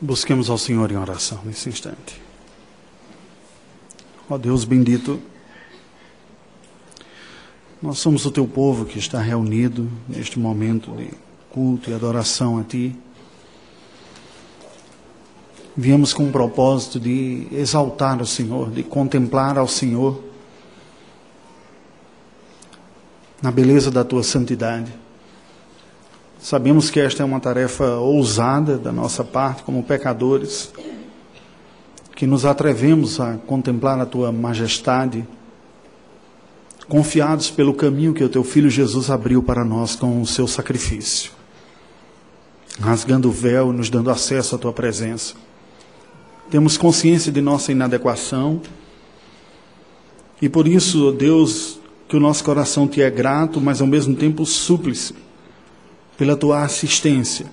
Busquemos ao Senhor em oração nesse instante. Ó Deus bendito, nós somos o teu povo que está reunido neste momento de culto e adoração a Ti. Viemos com o propósito de exaltar o Senhor, de contemplar ao Senhor na beleza da Tua santidade. Sabemos que esta é uma tarefa ousada da nossa parte, como pecadores, que nos atrevemos a contemplar a tua majestade, confiados pelo caminho que o teu filho Jesus abriu para nós com o seu sacrifício, rasgando o véu e nos dando acesso à tua presença. Temos consciência de nossa inadequação e por isso, Deus, que o nosso coração te é grato, mas ao mesmo tempo súplice pela tua assistência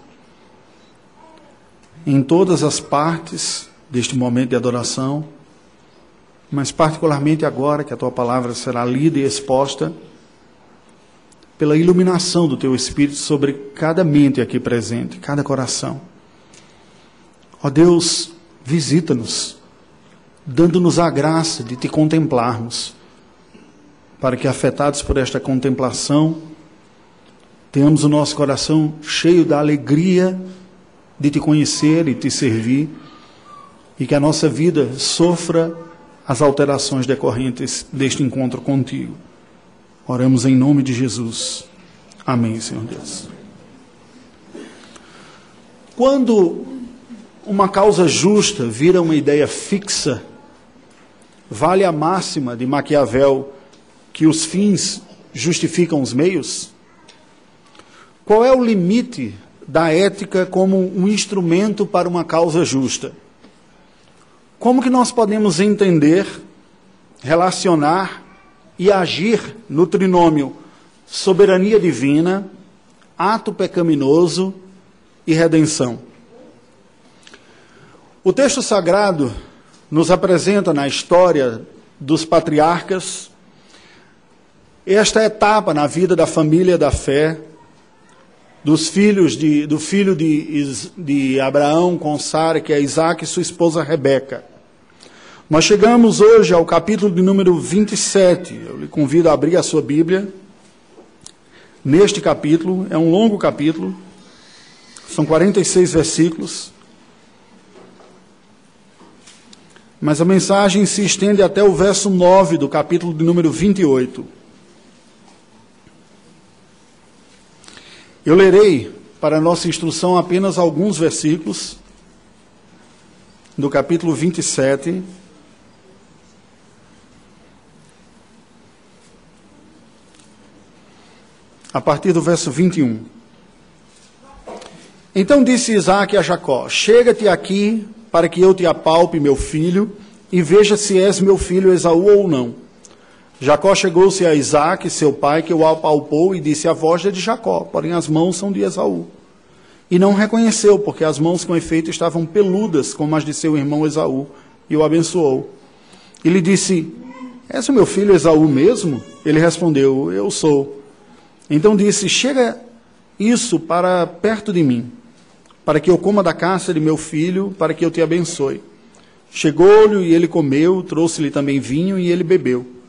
em todas as partes deste momento de adoração, mas particularmente agora que a tua palavra será lida e exposta, pela iluminação do teu Espírito sobre cada mente aqui presente, cada coração. Ó Deus, visita-nos, dando-nos a graça de te contemplarmos, para que, afetados por esta contemplação, tenhamos o nosso coração cheio da alegria de te conhecer e te servir, e que a nossa vida sofra as alterações decorrentes deste encontro contigo. Oramos em nome de Jesus. Amém, Senhor Deus. Quando uma causa justa vira uma ideia fixa, vale a máxima de Maquiavel que os fins justificam os meios? Qual é o limite da ética como um instrumento para uma causa justa? Como que nós podemos entender, relacionar e agir no trinômio soberania divina, ato pecaminoso e redenção? O texto sagrado nos apresenta na história dos patriarcas esta etapa na vida da família da fé dos filhos de, do filho de, de Abraão com Sara, que é Isaac, e sua esposa Rebeca. Nós chegamos hoje ao capítulo de número 27. Eu lhe convido a abrir a sua Bíblia. Neste capítulo, é um longo capítulo, são 46 versículos. Mas a mensagem se estende até o verso 9 do capítulo de número 28. Eu lerei para nossa instrução apenas alguns versículos do capítulo 27. A partir do verso 21. Então disse Isaac a Jacó: Chega-te aqui para que eu te apalpe, meu filho, e veja se és meu filho Esaú ou não. Jacó chegou-se a Isaac, seu pai, que o apalpou e disse: A voz é de Jacó, porém as mãos são de Esaú. E não reconheceu, porque as mãos com efeito estavam peludas, como as de seu irmão Esaú, e o abençoou. E lhe disse: És o meu filho Esaú mesmo? Ele respondeu: Eu sou. Então disse: Chega isso para perto de mim, para que eu coma da caça de meu filho, para que eu te abençoe. Chegou-lhe e ele comeu, trouxe-lhe também vinho e ele bebeu.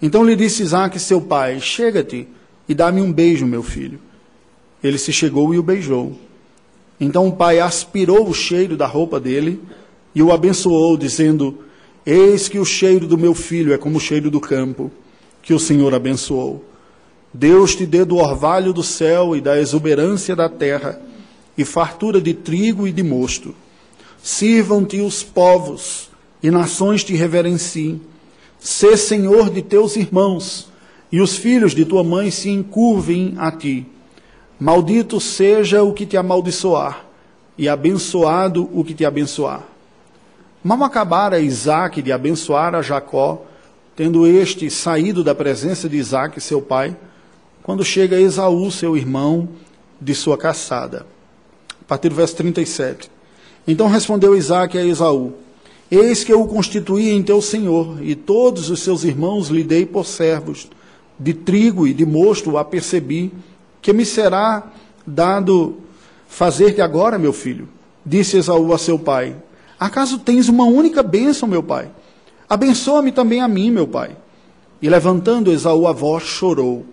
Então lhe disse Isaac, seu pai: Chega-te e dá-me um beijo, meu filho. Ele se chegou e o beijou. Então o pai aspirou o cheiro da roupa dele e o abençoou, dizendo: Eis que o cheiro do meu filho é como o cheiro do campo, que o Senhor abençoou. Deus te dê do orvalho do céu e da exuberância da terra, e fartura de trigo e de mosto. Sirvam-te os povos, e nações te reverenciem. Sê senhor de teus irmãos, e os filhos de tua mãe se encurvem a ti. Maldito seja o que te amaldiçoar, e abençoado o que te abençoar. Mal acabara Isaac de abençoar a Jacó, tendo este saído da presença de Isaac, seu pai, quando chega Esaú, seu irmão, de sua caçada. A partir do verso 37. Então respondeu Isaac a Esaú: Eis que eu o constituí em teu senhor, e todos os seus irmãos lhe dei por servos. De trigo e de mosto apercebi, que me será dado fazer-te agora, meu filho. disse Esaú a seu pai: Acaso tens uma única bênção, meu pai? Abençoa-me também a mim, meu pai. E levantando Esaú a voz, chorou.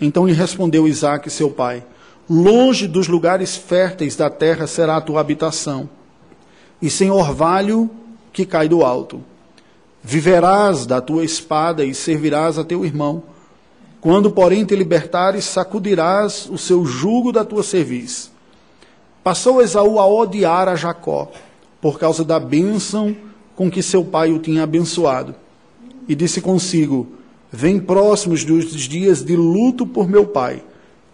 Então lhe respondeu Isaque, seu pai: Longe dos lugares férteis da terra será a tua habitação, e sem orvalho que cai do alto. Viverás da tua espada e servirás a teu irmão. Quando, porém, te libertares, sacudirás o seu jugo da tua cerviz. Passou Esaú a odiar a Jacó, por causa da bênção com que seu pai o tinha abençoado. E disse consigo: Vem próximos dos dias de luto por meu pai,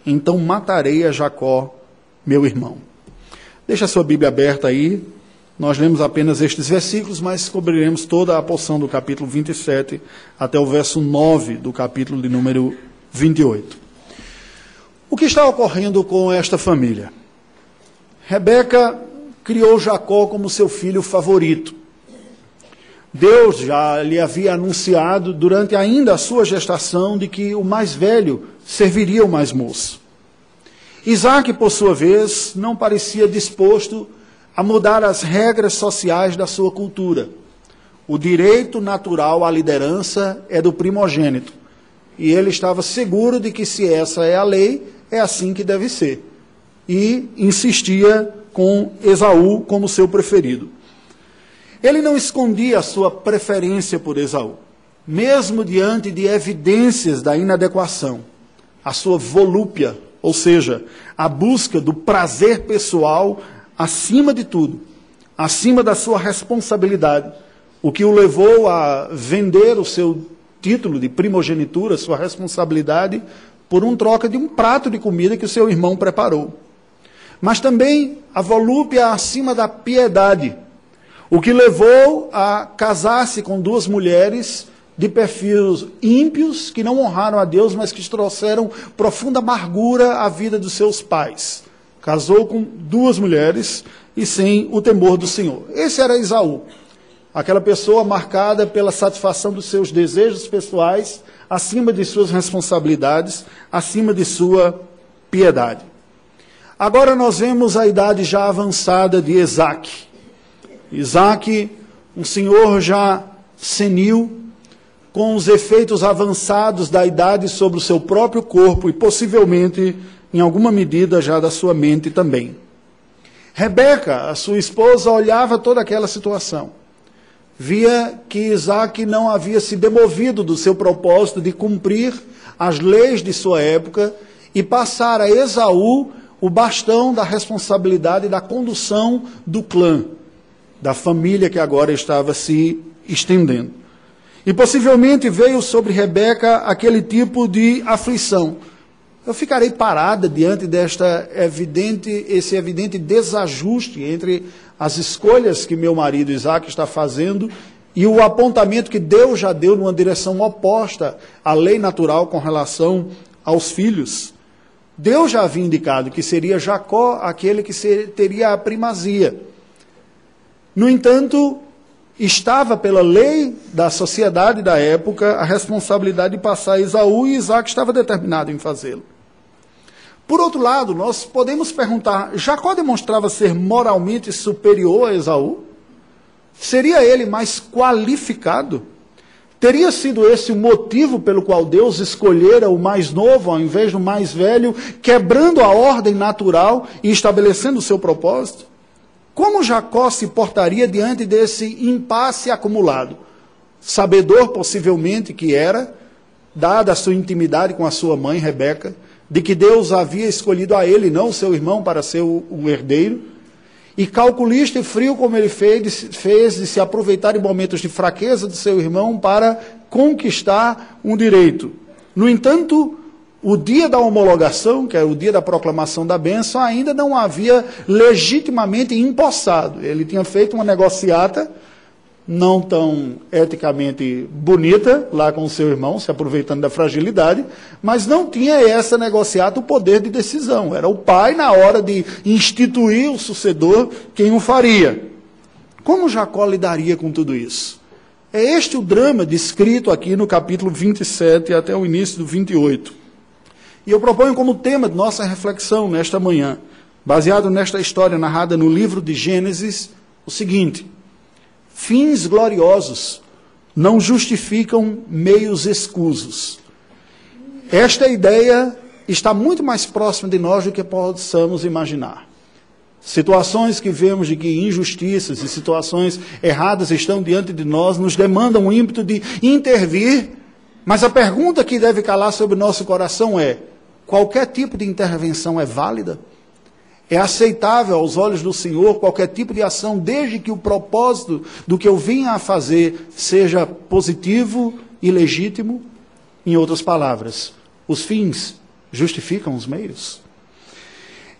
então matarei a Jacó, meu irmão. Deixa a sua Bíblia aberta aí. Nós lemos apenas estes versículos, mas cobriremos toda a porção do capítulo 27 até o verso 9 do capítulo de número 28. O que está ocorrendo com esta família? Rebeca criou Jacó como seu filho favorito. Deus já lhe havia anunciado durante ainda a sua gestação de que o mais velho serviria o mais moço. Isaac, por sua vez, não parecia disposto a mudar as regras sociais da sua cultura. O direito natural à liderança é do primogênito. E ele estava seguro de que, se essa é a lei, é assim que deve ser. E insistia com Esaú como seu preferido. Ele não escondia a sua preferência por Esaú, mesmo diante de evidências da inadequação. A sua volúpia, ou seja, a busca do prazer pessoal acima de tudo, acima da sua responsabilidade, o que o levou a vender o seu título de primogenitura, sua responsabilidade, por um troca de um prato de comida que o seu irmão preparou. Mas também a volúpia acima da piedade, o que levou a casar-se com duas mulheres de perfis ímpios, que não honraram a Deus, mas que trouxeram profunda amargura à vida dos seus pais. Casou com duas mulheres e sem o temor do Senhor. Esse era Isaú, aquela pessoa marcada pela satisfação dos seus desejos pessoais, acima de suas responsabilidades, acima de sua piedade. Agora nós vemos a idade já avançada de Isaac. Isaac, um senhor já senil, com os efeitos avançados da idade sobre o seu próprio corpo e possivelmente, em alguma medida, já da sua mente também. Rebeca, a sua esposa, olhava toda aquela situação. Via que Isaac não havia se demovido do seu propósito de cumprir as leis de sua época e passar a Esaú o bastão da responsabilidade da condução do clã da família que agora estava se estendendo. E possivelmente veio sobre Rebeca aquele tipo de aflição. Eu ficarei parada diante desta evidente, esse evidente desajuste entre as escolhas que meu marido Isaac está fazendo e o apontamento que Deus já deu numa direção oposta à lei natural com relação aos filhos. Deus já havia indicado que seria Jacó aquele que teria a primazia. No entanto, estava pela lei da sociedade da época a responsabilidade de passar a Esaú e Isaac estava determinado em fazê-lo. Por outro lado, nós podemos perguntar: Jacó demonstrava ser moralmente superior a Esaú? Seria ele mais qualificado? Teria sido esse o motivo pelo qual Deus escolhera o mais novo ao invés do mais velho, quebrando a ordem natural e estabelecendo o seu propósito? Como Jacó se portaria diante desse impasse acumulado? Sabedor, possivelmente, que era, dada a sua intimidade com a sua mãe, Rebeca, de que Deus havia escolhido a ele, não seu irmão, para ser o, o herdeiro, e calculista e frio como ele fez, fez de se aproveitar em momentos de fraqueza do seu irmão para conquistar um direito. No entanto, o dia da homologação, que é o dia da proclamação da bênção, ainda não havia legitimamente empossado. Ele tinha feito uma negociata, não tão eticamente bonita, lá com o seu irmão, se aproveitando da fragilidade, mas não tinha essa negociata o poder de decisão. Era o pai, na hora de instituir o sucedor, quem o faria. Como Jacó lidaria com tudo isso? É este o drama descrito aqui no capítulo 27 até o início do 28. E eu proponho como tema de nossa reflexão nesta manhã: baseado nesta história narrada no livro de Gênesis, o seguinte: fins gloriosos não justificam meios escusos. Esta ideia está muito mais próxima de nós do que possamos imaginar. Situações que vemos de que injustiças e situações erradas estão diante de nós nos demandam um ímpeto de intervir, mas a pergunta que deve calar sobre nosso coração é: qualquer tipo de intervenção é válida? É aceitável aos olhos do Senhor qualquer tipo de ação, desde que o propósito do que eu vim a fazer seja positivo e legítimo? Em outras palavras, os fins justificam os meios?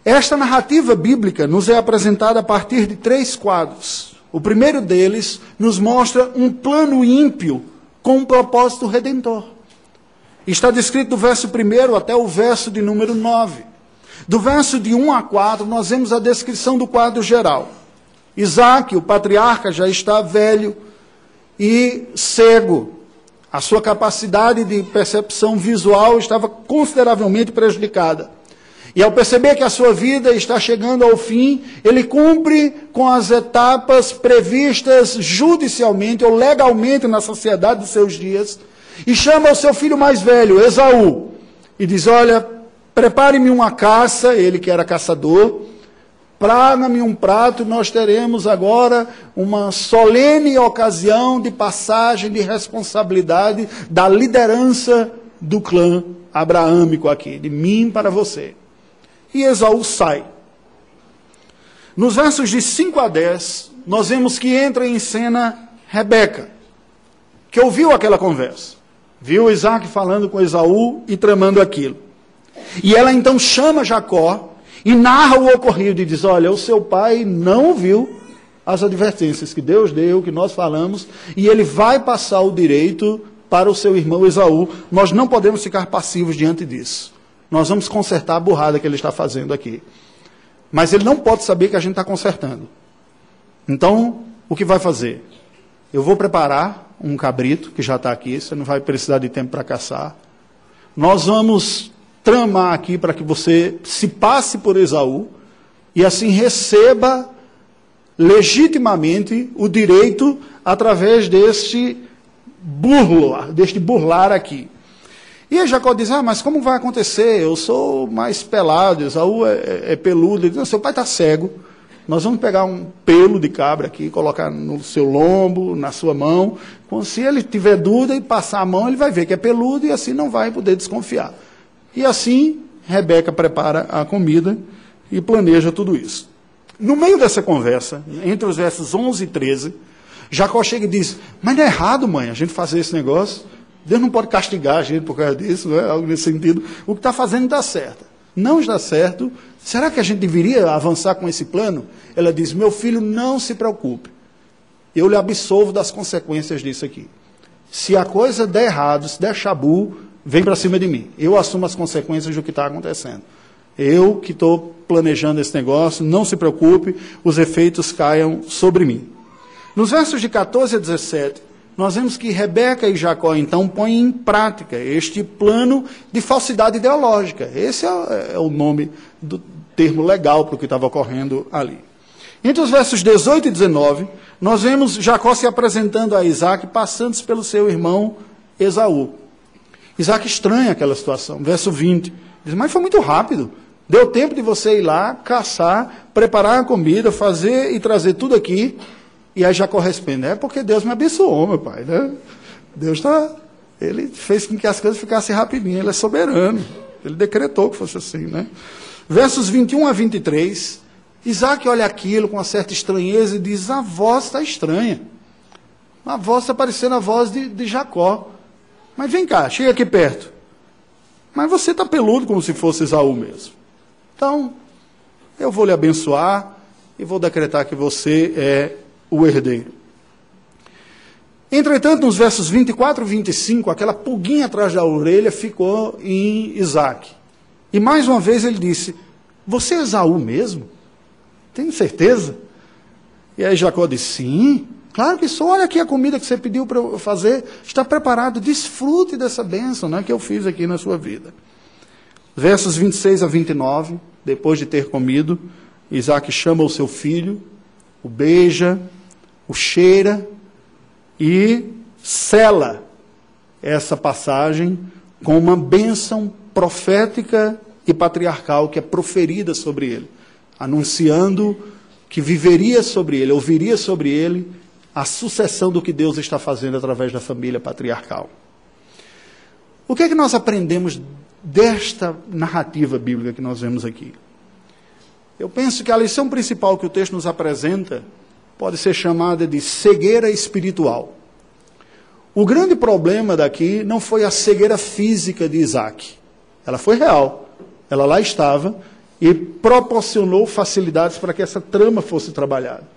Esta narrativa bíblica nos é apresentada a partir de três quadros. O primeiro deles nos mostra um plano ímpio com um propósito redentor. Está descrito do verso 1 até o verso de número 9. Do verso de 1 a 4, nós vemos a descrição do quadro geral. Isaac, o patriarca, já está velho e cego. A sua capacidade de percepção visual estava consideravelmente prejudicada. E ao perceber que a sua vida está chegando ao fim, ele cumpre com as etapas previstas judicialmente ou legalmente na sociedade dos seus dias e chama o seu filho mais velho, Esaú, e diz: Olha, Prepare-me uma caça, ele que era caçador, praga-me um prato, nós teremos agora uma solene ocasião de passagem de responsabilidade da liderança do clã abraâmico aqui, de mim para você. E Esaú sai. Nos versos de 5 a 10, nós vemos que entra em cena Rebeca, que ouviu aquela conversa. Viu Isaac falando com Esaú e tramando aquilo. E ela então chama Jacó e narra o ocorrido e diz: Olha, o seu pai não ouviu as advertências que Deus deu, que nós falamos, e ele vai passar o direito para o seu irmão Esaú. Nós não podemos ficar passivos diante disso. Nós vamos consertar a burrada que ele está fazendo aqui. Mas ele não pode saber que a gente está consertando. Então, o que vai fazer? Eu vou preparar um cabrito, que já está aqui, você não vai precisar de tempo para caçar. Nós vamos tramar aqui para que você se passe por Esaú e assim receba legitimamente o direito através deste burlo, deste burlar aqui. E Jacó diz: Ah, mas como vai acontecer? Eu sou mais pelado, Esaú é, é, é peludo. Ele diz: Não, seu pai está cego. Nós vamos pegar um pelo de cabra aqui, colocar no seu lombo, na sua mão. Se ele tiver dúvida e passar a mão, ele vai ver que é peludo e assim não vai poder desconfiar. E assim, Rebeca prepara a comida e planeja tudo isso. No meio dessa conversa, entre os versos 11 e 13, Jacó chega e diz: Mas não é errado, mãe, a gente fazer esse negócio. Deus não pode castigar a gente por causa disso, não é? algo nesse sentido. O que está fazendo dá certo. Não está certo. Será que a gente deveria avançar com esse plano? Ela diz: Meu filho, não se preocupe. Eu lhe absolvo das consequências disso aqui. Se a coisa der errado, se der chabu, vem para cima de mim. Eu assumo as consequências do que está acontecendo. Eu que estou planejando esse negócio, não se preocupe, os efeitos caiam sobre mim. Nos versos de 14 a 17, nós vemos que Rebeca e Jacó então põem em prática este plano de falsidade ideológica. Esse é, é o nome do termo legal para o que estava ocorrendo ali. Entre os versos 18 e 19, nós vemos Jacó se apresentando a Isaac, passando pelo seu irmão Esaú. Isaac estranha aquela situação. Verso 20. Diz, mas foi muito rápido. Deu tempo de você ir lá, caçar, preparar a comida, fazer e trazer tudo aqui. E aí já corresponde. É porque Deus me abençoou, meu pai. Né? Deus está. Ele fez com que as coisas ficassem rapidinho. Ele é soberano. Ele decretou que fosse assim. Né? Versos 21 a 23. Isaac olha aquilo com uma certa estranheza e diz: A voz está estranha. A voz está parecendo a voz de, de Jacó. Mas vem cá, chega aqui perto. Mas você está peludo como se fosse Esaú mesmo. Então, eu vou lhe abençoar e vou decretar que você é o herdeiro. Entretanto, nos versos 24 e 25, aquela pulguinha atrás da orelha ficou em Isaac. E mais uma vez ele disse: Você é Esaú mesmo? Tenho certeza? E aí Jacó disse: Sim. Claro que sou. Olha aqui a comida que você pediu para eu fazer. Está preparado. Desfrute dessa bênção né, que eu fiz aqui na sua vida. Versos 26 a 29. depois de ter comido, Isaac chama o seu filho, o beija, o cheira e sela essa passagem com uma bênção profética e patriarcal que é proferida sobre ele, anunciando que viveria sobre ele, ouviria sobre ele a sucessão do que Deus está fazendo através da família patriarcal. O que é que nós aprendemos desta narrativa bíblica que nós vemos aqui? Eu penso que a lição principal que o texto nos apresenta pode ser chamada de cegueira espiritual. O grande problema daqui não foi a cegueira física de Isaac. Ela foi real. Ela lá estava e proporcionou facilidades para que essa trama fosse trabalhada.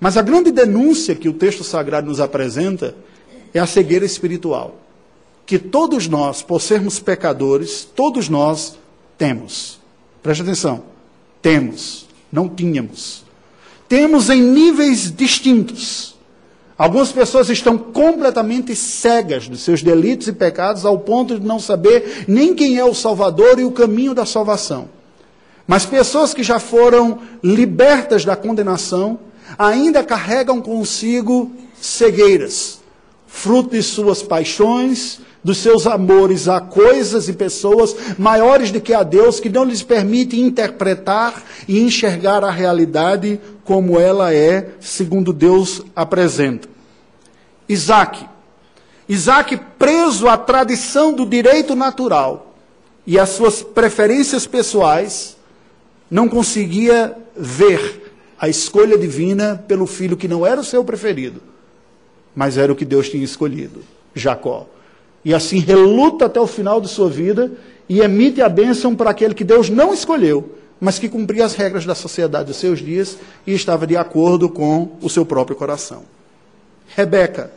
Mas a grande denúncia que o texto sagrado nos apresenta é a cegueira espiritual. Que todos nós, por sermos pecadores, todos nós temos. Preste atenção. Temos, não tínhamos. Temos em níveis distintos. Algumas pessoas estão completamente cegas dos seus delitos e pecados ao ponto de não saber nem quem é o Salvador e o caminho da salvação. Mas pessoas que já foram libertas da condenação ainda carregam consigo cegueiras, fruto de suas paixões, dos seus amores a coisas e pessoas maiores do que a Deus, que não lhes permite interpretar e enxergar a realidade como ela é, segundo Deus apresenta. Isaac. Isaac, preso à tradição do direito natural e às suas preferências pessoais, não conseguia ver a escolha divina pelo filho que não era o seu preferido, mas era o que Deus tinha escolhido, Jacó e assim reluta até o final de sua vida e emite a bênção para aquele que Deus não escolheu, mas que cumpria as regras da sociedade dos seus dias e estava de acordo com o seu próprio coração. Rebeca,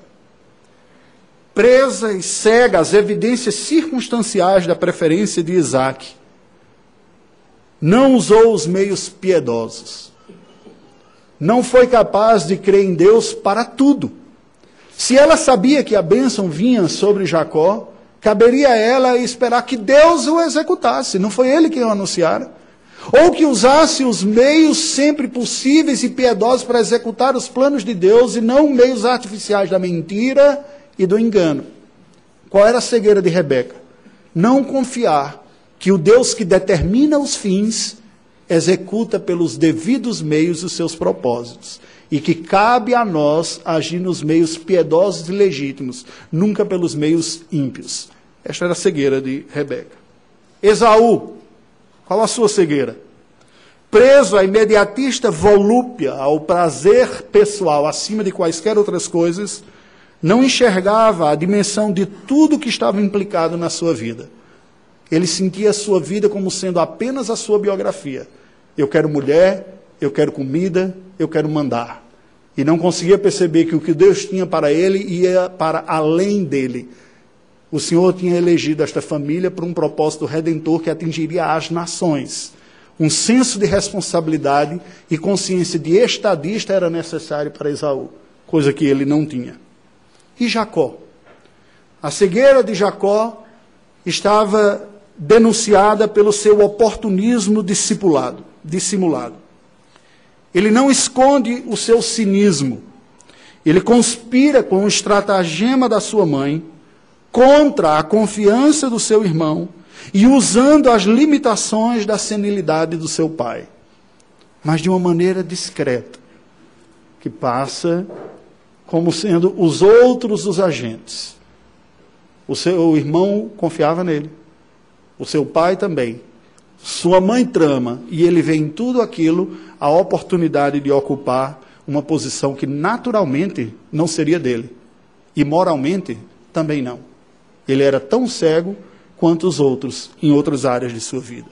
presa e cega às evidências circunstanciais da preferência de Isaac, não usou os meios piedosos. Não foi capaz de crer em Deus para tudo se ela sabia que a bênção vinha sobre Jacó, caberia a ela esperar que Deus o executasse, não foi ele quem o anunciara. Ou que usasse os meios sempre possíveis e piedosos para executar os planos de Deus e não meios artificiais da mentira e do engano. Qual era a cegueira de Rebeca? Não confiar que o Deus que determina os fins executa pelos devidos meios os seus propósitos e que cabe a nós agir nos meios piedosos e legítimos, nunca pelos meios ímpios. Esta era a cegueira de Rebeca. Esaú, qual a sua cegueira? Preso à imediatista volúpia, ao prazer pessoal acima de quaisquer outras coisas, não enxergava a dimensão de tudo que estava implicado na sua vida. Ele sentia a sua vida como sendo apenas a sua biografia. Eu quero mulher, eu quero comida, eu quero mandar e não conseguia perceber que o que Deus tinha para ele ia para além dele. O Senhor tinha elegido esta família para um propósito redentor que atingiria as nações. Um senso de responsabilidade e consciência de estadista era necessário para Esaú, coisa que ele não tinha. E Jacó? A cegueira de Jacó estava denunciada pelo seu oportunismo discipulado, dissimulado. Ele não esconde o seu cinismo. Ele conspira com o estratagema da sua mãe contra a confiança do seu irmão e usando as limitações da senilidade do seu pai, mas de uma maneira discreta, que passa como sendo os outros os agentes. O seu irmão confiava nele, o seu pai também. Sua mãe trama e ele vê em tudo aquilo a oportunidade de ocupar uma posição que naturalmente não seria dele. E moralmente também não. Ele era tão cego quanto os outros em outras áreas de sua vida.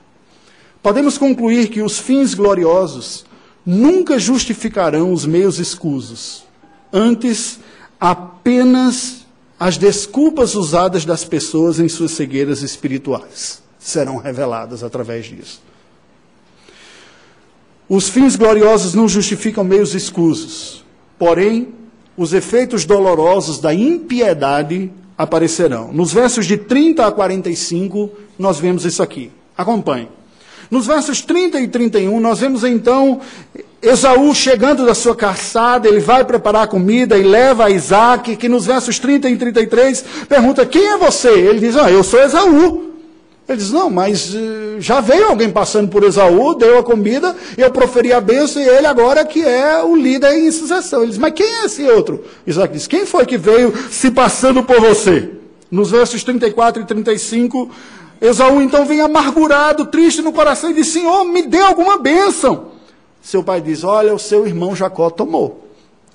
Podemos concluir que os fins gloriosos nunca justificarão os meios escusos. Antes, apenas as desculpas usadas das pessoas em suas cegueiras espirituais serão reveladas através disso. Os fins gloriosos não justificam meios escusos, porém, os efeitos dolorosos da impiedade aparecerão. Nos versos de 30 a 45, nós vemos isso aqui. Acompanhe. Nos versos 30 e 31, nós vemos então Esaú chegando da sua caçada, ele vai preparar comida e leva a Isaac, que nos versos 30 e 33 pergunta: Quem é você? Ele diz: Ah, eu sou Esaú. Ele diz: Não, mas uh, já veio alguém passando por Esaú, deu a comida, eu proferi a bênção e ele agora que é o líder em sucessão. Ele diz: Mas quem é esse outro? Isaac diz: Quem foi que veio se passando por você? Nos versos 34 e 35, Esaú então vem amargurado, triste no coração e diz: Senhor, me dê alguma bênção. Seu pai diz: Olha, o seu irmão Jacó tomou.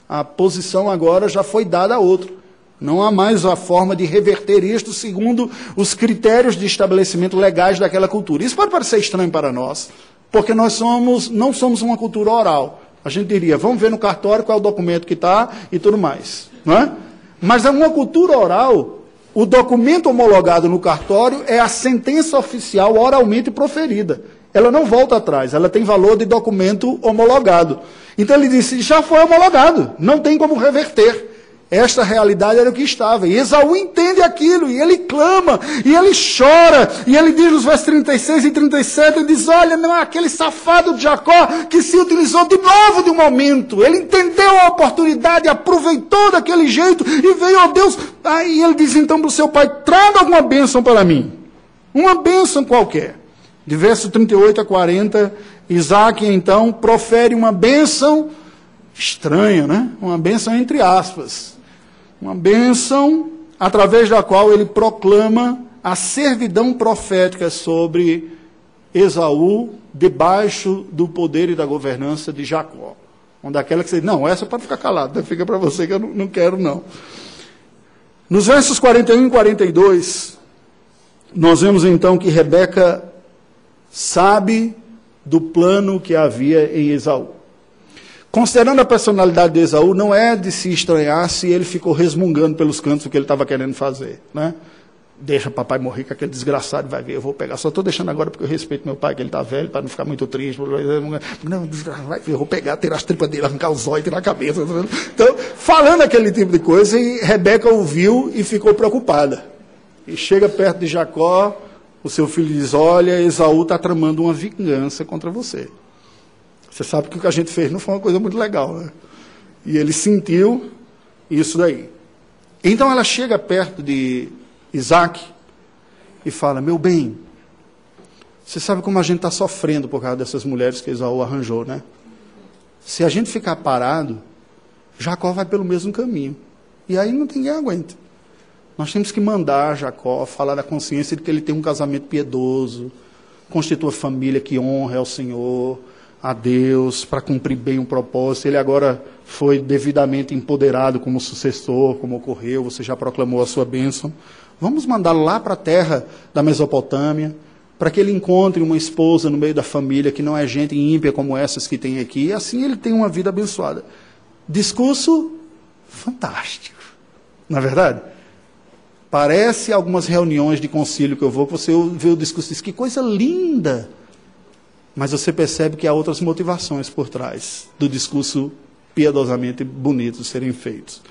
A posição agora já foi dada a outro. Não há mais a forma de reverter isto segundo os critérios de estabelecimento legais daquela cultura. Isso pode parecer estranho para nós, porque nós somos, não somos uma cultura oral. A gente diria, vamos ver no cartório qual é o documento que está e tudo mais. Não é? Mas é uma cultura oral, o documento homologado no cartório é a sentença oficial oralmente proferida. Ela não volta atrás, ela tem valor de documento homologado. Então ele disse: já foi homologado, não tem como reverter. Esta realidade era o que estava. E Esaú entende aquilo, e ele clama, e ele chora, e ele diz nos versos 36 e 37, ele diz, olha, não é aquele safado de Jacó que se utilizou de novo de um momento. Ele entendeu a oportunidade, aproveitou daquele jeito, e veio, ó Deus, aí ele diz então para o seu pai, traga alguma bênção para mim. Uma bênção qualquer. De verso 38 a 40, Isaac então profere uma bênção estranha, né? Uma bênção entre aspas uma bênção através da qual ele proclama a servidão profética sobre Esaú debaixo do poder e da governança de Jacó. Uma daquela que você diz, não, essa pode ficar calada, fica para você que eu não, não quero não. Nos versos 41 e 42, nós vemos então que Rebeca sabe do plano que havia em Esaú. Considerando a personalidade de Esaú, não é de se estranhar se ele ficou resmungando pelos cantos o que ele estava querendo fazer. Né? Deixa papai morrer, que aquele desgraçado vai ver, eu vou pegar. Só estou deixando agora porque eu respeito meu pai, que ele está velho, para não ficar muito triste. Não, vai ver, eu vou pegar, tirar as tripas dele, arrancar os olhos, tirar a cabeça. Então, falando aquele tipo de coisa, e Rebeca ouviu e ficou preocupada. E chega perto de Jacó, o seu filho diz: Olha, Esaú está tramando uma vingança contra você. Você sabe que o que a gente fez não foi uma coisa muito legal, né? E ele sentiu isso daí. Então ela chega perto de Isaac e fala: Meu bem, você sabe como a gente está sofrendo por causa dessas mulheres que Esaú arranjou, né? Se a gente ficar parado, Jacó vai pelo mesmo caminho. E aí não tem quem aguenta. Nós temos que mandar Jacó falar da consciência de que ele tem um casamento piedoso, constitua família que honra ao Senhor, a Deus para cumprir bem um propósito. Ele agora foi devidamente empoderado como sucessor, como ocorreu, você já proclamou a sua bênção. Vamos mandá-lo lá para a terra da Mesopotâmia, para que ele encontre uma esposa no meio da família que não é gente ímpia como essas que tem aqui, e assim ele tem uma vida abençoada. Discurso fantástico, não é verdade? Parece algumas reuniões de concílio que eu vou, que você vê o discurso e diz, que coisa linda! mas você percebe que há outras motivações por trás do discurso piedosamente bonito serem feitos.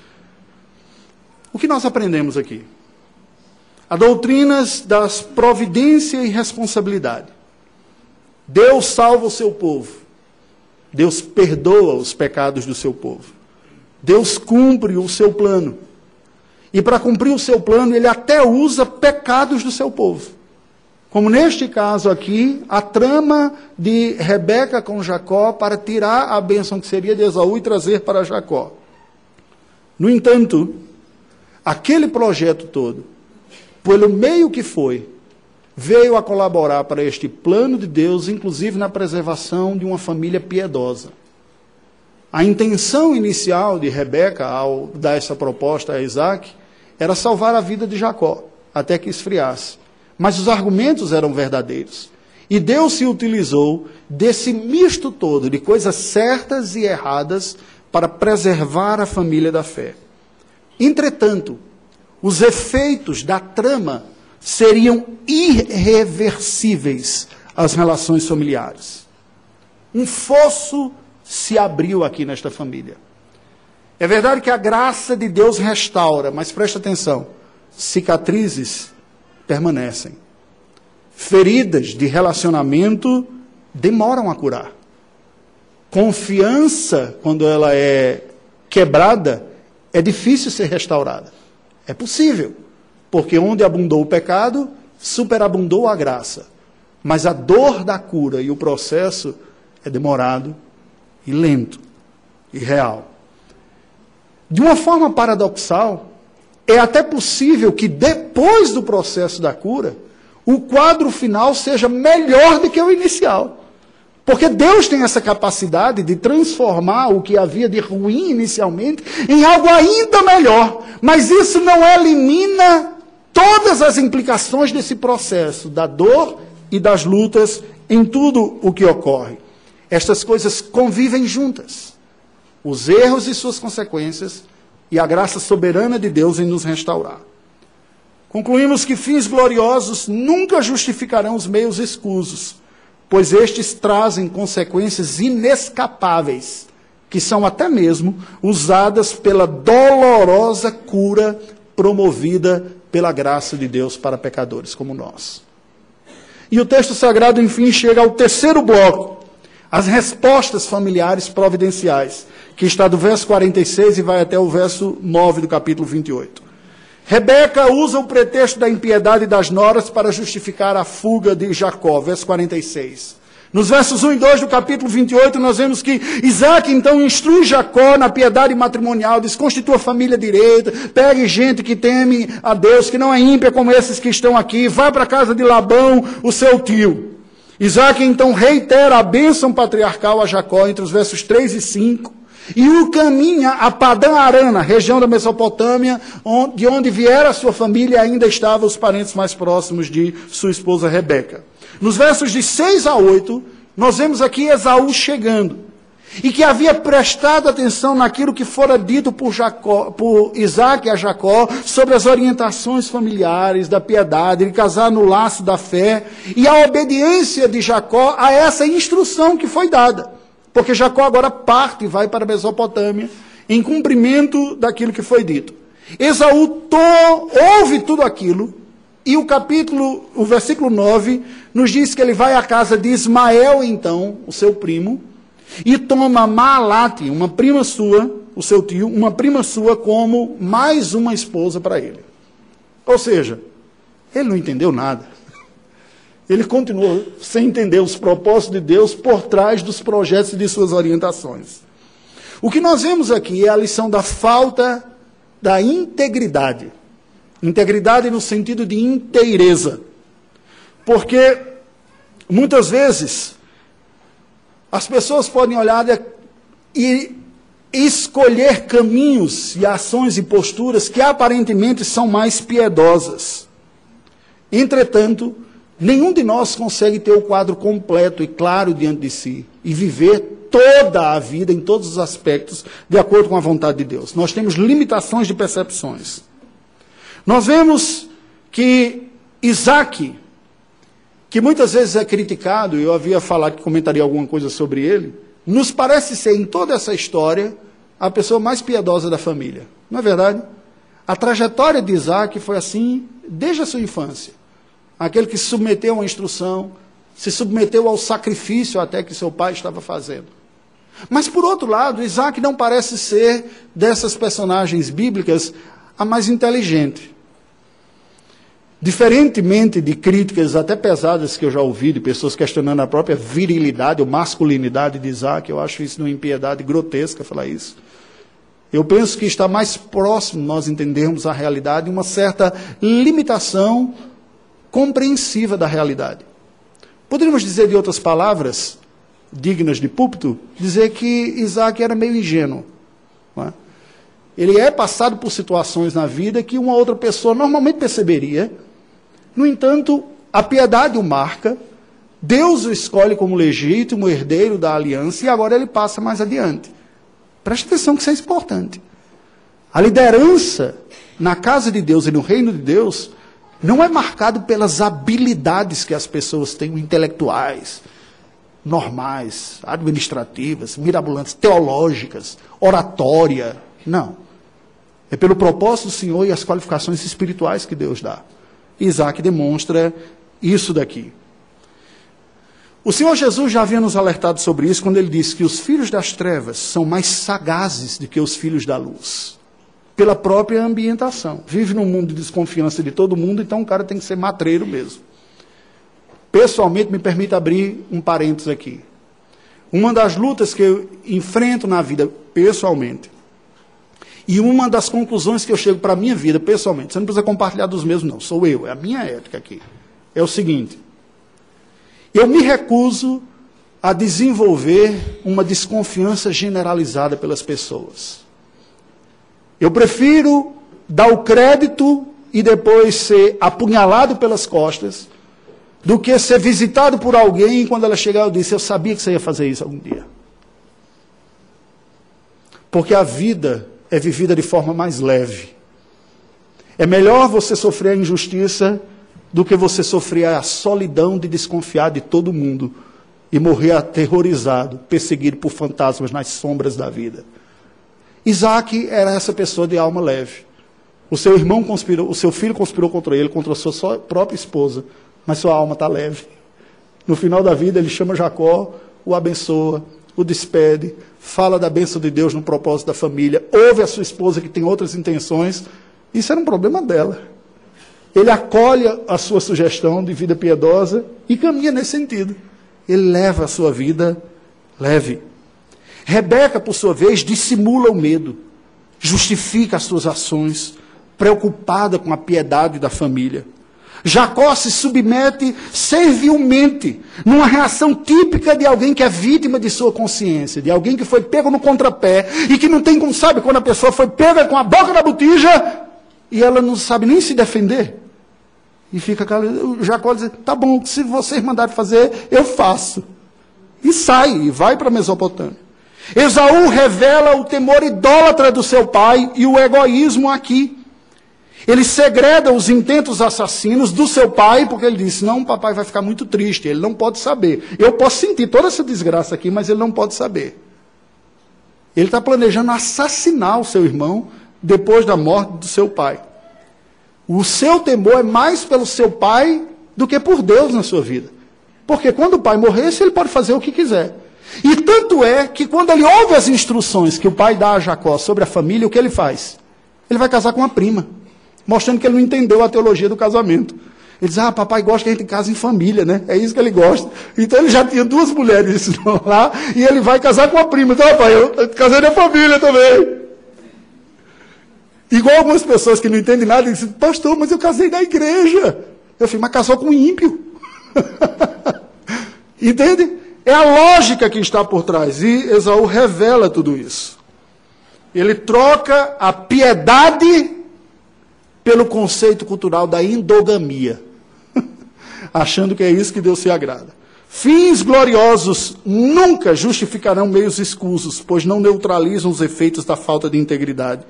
O que nós aprendemos aqui? A doutrinas das providência e responsabilidade. Deus salva o seu povo. Deus perdoa os pecados do seu povo. Deus cumpre o seu plano. E para cumprir o seu plano, ele até usa pecados do seu povo. Como neste caso aqui, a trama de Rebeca com Jacó para tirar a bênção que seria de Esaú e trazer para Jacó. No entanto, aquele projeto todo, pelo meio que foi, veio a colaborar para este plano de Deus, inclusive na preservação de uma família piedosa. A intenção inicial de Rebeca, ao dar essa proposta a Isaac, era salvar a vida de Jacó, até que esfriasse. Mas os argumentos eram verdadeiros. E Deus se utilizou desse misto todo de coisas certas e erradas para preservar a família da fé. Entretanto, os efeitos da trama seriam irreversíveis às relações familiares. Um fosso se abriu aqui nesta família. É verdade que a graça de Deus restaura, mas preste atenção: cicatrizes permanecem. Feridas de relacionamento demoram a curar. Confiança, quando ela é quebrada, é difícil ser restaurada. É possível, porque onde abundou o pecado, superabundou a graça. Mas a dor da cura e o processo é demorado e lento e real. De uma forma paradoxal, é até possível que depois do processo da cura, o quadro final seja melhor do que o inicial. Porque Deus tem essa capacidade de transformar o que havia de ruim inicialmente em algo ainda melhor. Mas isso não elimina todas as implicações desse processo, da dor e das lutas em tudo o que ocorre. Estas coisas convivem juntas. Os erros e suas consequências e a graça soberana de Deus em nos restaurar. Concluímos que fins gloriosos nunca justificarão os meios escusos pois estes trazem consequências inescapáveis, que são até mesmo usadas pela dolorosa cura promovida pela graça de Deus para pecadores como nós. E o texto sagrado, enfim, chega ao terceiro bloco, as respostas familiares providenciais, que está do verso 46 e vai até o verso 9 do capítulo 28. Rebeca usa o pretexto da impiedade das noras para justificar a fuga de Jacó, verso 46. Nos versos 1 e 2 do capítulo 28, nós vemos que Isaac então instrui Jacó na piedade matrimonial, diz: constitua família direita, pegue gente que teme a Deus, que não é ímpia como esses que estão aqui, vá para a casa de Labão, o seu tio. Isaac então reitera a bênção patriarcal a Jacó entre os versos 3 e 5. E o caminha a Padã Arana, região da Mesopotâmia, de onde viera sua família e ainda estavam os parentes mais próximos de sua esposa Rebeca. Nos versos de 6 a 8, nós vemos aqui Esaú chegando. E que havia prestado atenção naquilo que fora dito por, Jacó, por Isaac a Jacó sobre as orientações familiares, da piedade, de casar no laço da fé, e a obediência de Jacó a essa instrução que foi dada. Porque Jacó agora parte e vai para a Mesopotâmia, em cumprimento daquilo que foi dito. Esaú ouve tudo aquilo, e o capítulo, o versículo 9, nos diz que ele vai à casa de Ismael, então, o seu primo, e toma Maalate, uma prima sua, o seu tio, uma prima sua, como mais uma esposa para ele. Ou seja, ele não entendeu nada. Ele continuou sem entender os propósitos de Deus por trás dos projetos e de suas orientações. O que nós vemos aqui é a lição da falta da integridade. Integridade no sentido de inteireza. Porque muitas vezes as pessoas podem olhar e escolher caminhos e ações e posturas que aparentemente são mais piedosas. Entretanto, Nenhum de nós consegue ter o quadro completo e claro diante de si e viver toda a vida em todos os aspectos de acordo com a vontade de Deus. Nós temos limitações de percepções. Nós vemos que Isaac, que muitas vezes é criticado, eu havia falado que comentaria alguma coisa sobre ele, nos parece ser em toda essa história a pessoa mais piedosa da família. Não é verdade? A trajetória de Isaac foi assim desde a sua infância aquele que se submeteu uma instrução, se submeteu ao sacrifício até que seu pai estava fazendo. Mas, por outro lado, Isaac não parece ser dessas personagens bíblicas a mais inteligente. Diferentemente de críticas até pesadas que eu já ouvi de pessoas questionando a própria virilidade ou masculinidade de Isaac, eu acho isso uma impiedade grotesca falar isso. Eu penso que está mais próximo nós entendermos a realidade uma certa limitação compreensiva da realidade. Poderíamos dizer, de outras palavras, dignas de púlpito, dizer que Isaac era meio ingênuo. É? Ele é passado por situações na vida que uma outra pessoa normalmente perceberia. No entanto, a piedade o marca, Deus o escolhe como legítimo herdeiro da aliança e agora ele passa mais adiante. Preste atenção que isso é importante. A liderança na casa de Deus e no reino de Deus não é marcado pelas habilidades que as pessoas têm, intelectuais, normais, administrativas, mirabolantes, teológicas, oratória. Não. É pelo propósito do Senhor e as qualificações espirituais que Deus dá. Isaac demonstra isso daqui. O Senhor Jesus já havia nos alertado sobre isso quando ele disse que os filhos das trevas são mais sagazes do que os filhos da luz. Pela própria ambientação. Vive num mundo de desconfiança de todo mundo, então o cara tem que ser matreiro mesmo. Pessoalmente, me permite abrir um parênteses aqui. Uma das lutas que eu enfrento na vida pessoalmente, e uma das conclusões que eu chego para a minha vida pessoalmente, você não precisa compartilhar dos meus, não, sou eu, é a minha ética aqui, é o seguinte: eu me recuso a desenvolver uma desconfiança generalizada pelas pessoas. Eu prefiro dar o crédito e depois ser apunhalado pelas costas do que ser visitado por alguém e quando ela chegar eu disse, eu sabia que você ia fazer isso algum dia. Porque a vida é vivida de forma mais leve. É melhor você sofrer a injustiça do que você sofrer a solidão de desconfiar de todo mundo e morrer aterrorizado, perseguido por fantasmas nas sombras da vida. Isaac era essa pessoa de alma leve. O seu irmão conspirou, o seu filho conspirou contra ele, contra a sua própria esposa, mas sua alma está leve. No final da vida, ele chama Jacó, o abençoa, o despede, fala da bênção de Deus no propósito da família, ouve a sua esposa que tem outras intenções. Isso era um problema dela ele acolhe a sua sugestão de vida piedosa e caminha nesse sentido. Ele leva a sua vida leve. Rebeca, por sua vez, dissimula o medo, justifica as suas ações, preocupada com a piedade da família. Jacó se submete servilmente, numa reação típica de alguém que é vítima de sua consciência, de alguém que foi pego no contrapé e que não tem como sabe quando a pessoa foi pega com a boca na botija e ela não sabe nem se defender. E fica Jacó diz: tá bom, se vocês mandarem fazer, eu faço. E sai, e vai para a Mesopotâmia. Esaú revela o temor idólatra do seu pai e o egoísmo aqui. Ele segreda os intentos assassinos do seu pai, porque ele disse: Não, papai vai ficar muito triste, ele não pode saber. Eu posso sentir toda essa desgraça aqui, mas ele não pode saber. Ele está planejando assassinar o seu irmão depois da morte do seu pai. O seu temor é mais pelo seu pai do que por Deus na sua vida. Porque quando o pai morresse, ele pode fazer o que quiser. E tanto é que quando ele ouve as instruções que o pai dá a Jacó sobre a família, o que ele faz? Ele vai casar com uma prima, mostrando que ele não entendeu a teologia do casamento. Ele diz, ah, papai gosta que a gente case em família, né? É isso que ele gosta. Então ele já tinha duas mulheres lá, e ele vai casar com a prima. Então, papai, eu casei na família também. Igual algumas pessoas que não entendem nada dizem, pastor, mas eu casei na igreja. Eu falei, mas casou com um ímpio. Entende? É a lógica que está por trás. E Esaú revela tudo isso. Ele troca a piedade pelo conceito cultural da endogamia, achando que é isso que Deus se agrada. Fins gloriosos nunca justificarão meios escusos, pois não neutralizam os efeitos da falta de integridade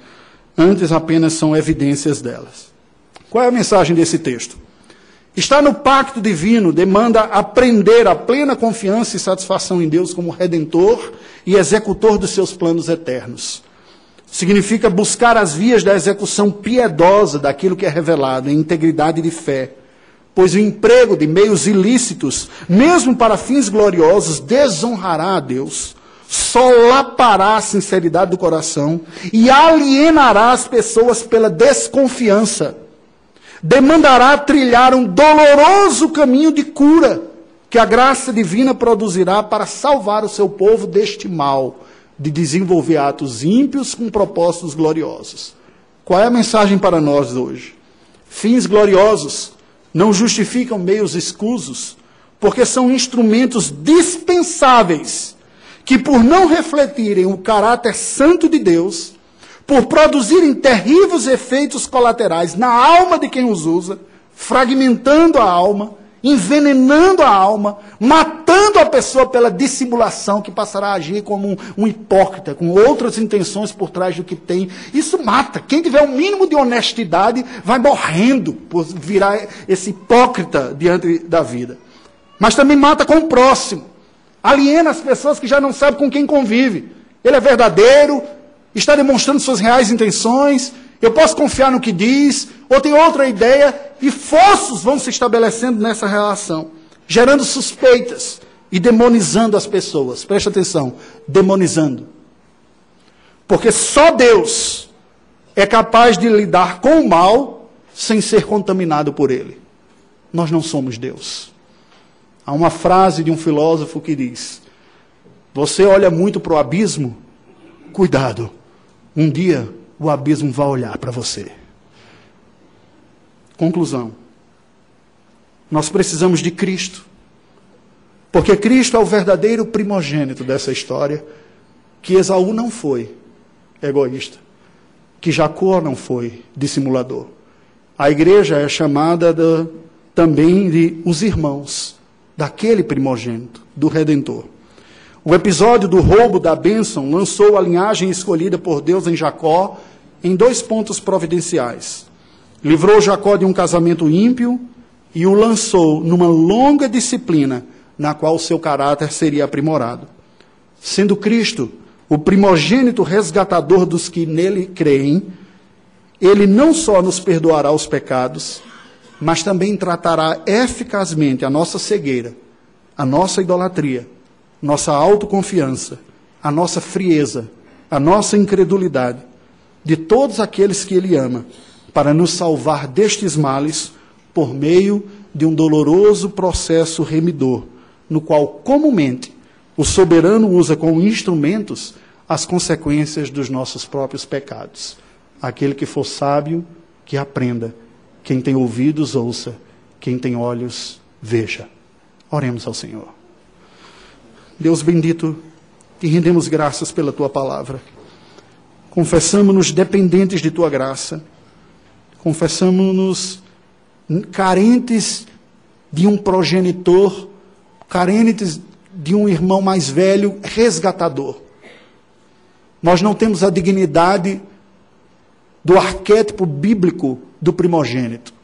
antes apenas são evidências delas. Qual é a mensagem desse texto? Está no pacto divino, demanda aprender a plena confiança e satisfação em Deus como redentor e executor dos seus planos eternos. Significa buscar as vias da execução piedosa daquilo que é revelado, em integridade de fé. Pois o emprego de meios ilícitos, mesmo para fins gloriosos, desonrará a Deus solapará a sinceridade do coração e alienará as pessoas pela desconfiança. Demandará trilhar um doloroso caminho de cura que a graça divina produzirá para salvar o seu povo deste mal, de desenvolver atos ímpios com propósitos gloriosos. Qual é a mensagem para nós hoje? Fins gloriosos não justificam meios escusos, porque são instrumentos dispensáveis que, por não refletirem o caráter santo de Deus, por produzirem terríveis efeitos colaterais na alma de quem os usa, fragmentando a alma, envenenando a alma, matando a pessoa pela dissimulação, que passará a agir como um, um, hipócrita, com outras intenções por trás do que tem. Isso mata. Quem tiver o um mínimo de honestidade vai morrendo por virar esse hipócrita diante da vida. Mas também mata com o próximo aliena as pessoas que já não sabem com quem convive. Ele é verdadeiro, está demonstrando suas reais intenções, eu posso confiar no que diz, ou tem outra ideia, e forços vão se estabelecendo nessa relação, gerando suspeitas e demonizando as pessoas. Preste atenção, demonizando. Porque só Deus é capaz de lidar com o mal sem ser contaminado por ele. Nós não somos Deus. Há uma frase de um filósofo que diz: Você olha muito para o abismo? Cuidado, um dia o abismo vai olhar para você. Conclusão. Nós precisamos de Cristo. Porque Cristo é o verdadeiro primogênito dessa história, que Esaú não foi egoísta, que Jacó não foi dissimulador. A igreja é chamada também de os irmãos daquele primogênito, do Redentor. O episódio do roubo da bênção lançou a linhagem escolhida por Deus em Jacó em dois pontos providenciais. Livrou Jacó de um casamento ímpio e o lançou numa longa disciplina na qual seu caráter seria aprimorado. Sendo Cristo o primogênito resgatador dos que nele creem, ele não só nos perdoará os pecados, mas também tratará eficazmente a nossa cegueira, a nossa idolatria, nossa autoconfiança, a nossa frieza, a nossa incredulidade, de todos aqueles que Ele ama, para nos salvar destes males por meio de um doloroso processo remidor, no qual comumente o soberano usa como instrumentos as consequências dos nossos próprios pecados. Aquele que for sábio, que aprenda quem tem ouvidos, ouça. Quem tem olhos, veja. Oremos ao Senhor. Deus bendito, te rendemos graças pela tua palavra. Confessamos-nos dependentes de tua graça. Confessamos-nos carentes de um progenitor, carentes de um irmão mais velho, resgatador. Nós não temos a dignidade do arquétipo bíblico do primogênito.